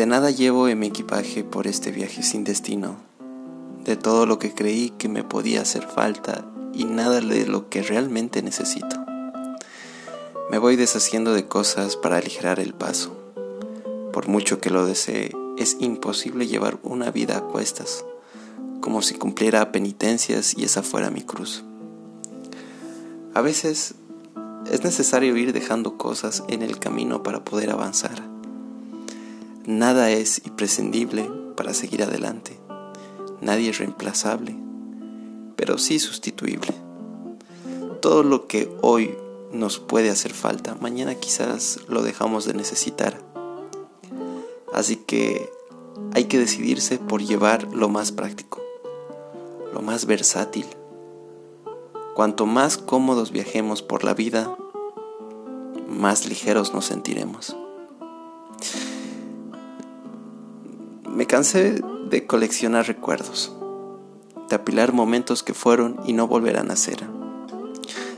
de nada llevo en mi equipaje por este viaje sin destino, de todo lo que creí que me podía hacer falta y nada de lo que realmente necesito. Me voy deshaciendo de cosas para aligerar el paso. Por mucho que lo desee, es imposible llevar una vida a cuestas, como si cumpliera penitencias y esa fuera mi cruz. A veces es necesario ir dejando cosas en el camino para poder avanzar. Nada es imprescindible para seguir adelante. Nadie es reemplazable, pero sí sustituible. Todo lo que hoy nos puede hacer falta, mañana quizás lo dejamos de necesitar. Así que hay que decidirse por llevar lo más práctico, lo más versátil. Cuanto más cómodos viajemos por la vida, más ligeros nos sentiremos. Me cansé de coleccionar recuerdos, de apilar momentos que fueron y no volverán a ser.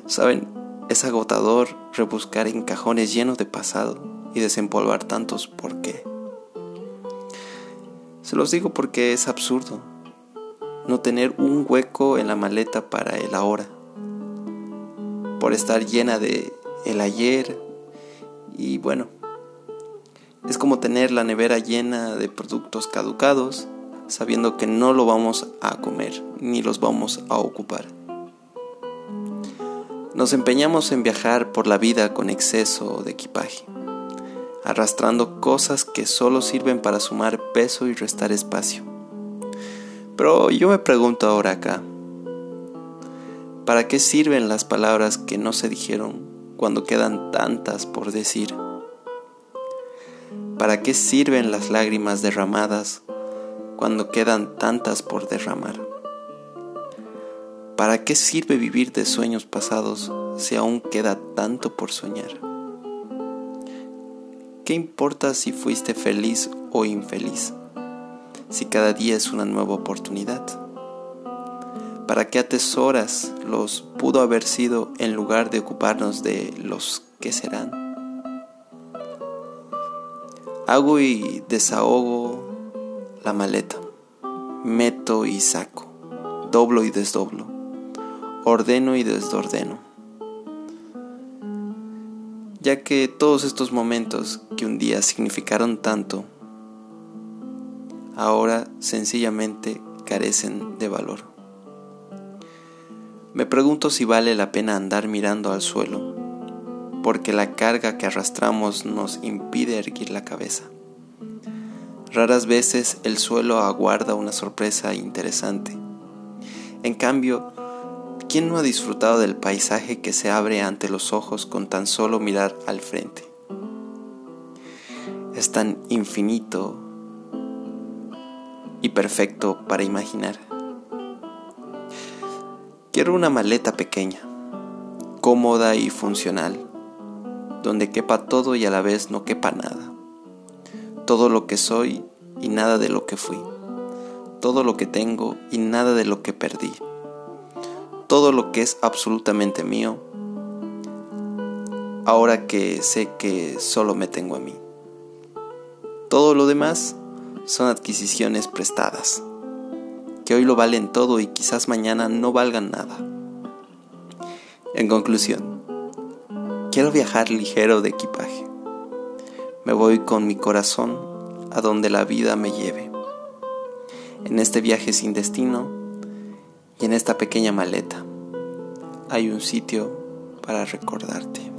Saben, es agotador rebuscar en cajones llenos de pasado y desempolvar tantos por qué. Se los digo porque es absurdo no tener un hueco en la maleta para el ahora, por estar llena de el ayer y bueno, es como tener la nevera llena de productos caducados sabiendo que no lo vamos a comer ni los vamos a ocupar. Nos empeñamos en viajar por la vida con exceso de equipaje, arrastrando cosas que solo sirven para sumar peso y restar espacio. Pero yo me pregunto ahora acá, ¿para qué sirven las palabras que no se dijeron cuando quedan tantas por decir? ¿Para qué sirven las lágrimas derramadas cuando quedan tantas por derramar? ¿Para qué sirve vivir de sueños pasados si aún queda tanto por soñar? ¿Qué importa si fuiste feliz o infeliz? Si cada día es una nueva oportunidad. ¿Para qué atesoras los pudo haber sido en lugar de ocuparnos de los que serán? Hago y desahogo la maleta, meto y saco, doblo y desdoblo ordeno y desordeno. Ya que todos estos momentos que un día significaron tanto, ahora sencillamente carecen de valor. Me pregunto si vale la pena andar mirando al suelo, porque la carga que arrastramos nos impide erguir la cabeza. Raras veces el suelo aguarda una sorpresa interesante. En cambio, ¿Quién no ha disfrutado del paisaje que se abre ante los ojos con tan solo mirar al frente? Es tan infinito y perfecto para imaginar. Quiero una maleta pequeña, cómoda y funcional, donde quepa todo y a la vez no quepa nada. Todo lo que soy y nada de lo que fui. Todo lo que tengo y nada de lo que perdí todo lo que es absolutamente mío, ahora que sé que solo me tengo a mí. Todo lo demás son adquisiciones prestadas, que hoy lo valen todo y quizás mañana no valgan nada. En conclusión, quiero viajar ligero de equipaje. Me voy con mi corazón a donde la vida me lleve. En este viaje sin destino, y en esta pequeña maleta hay un sitio para recordarte.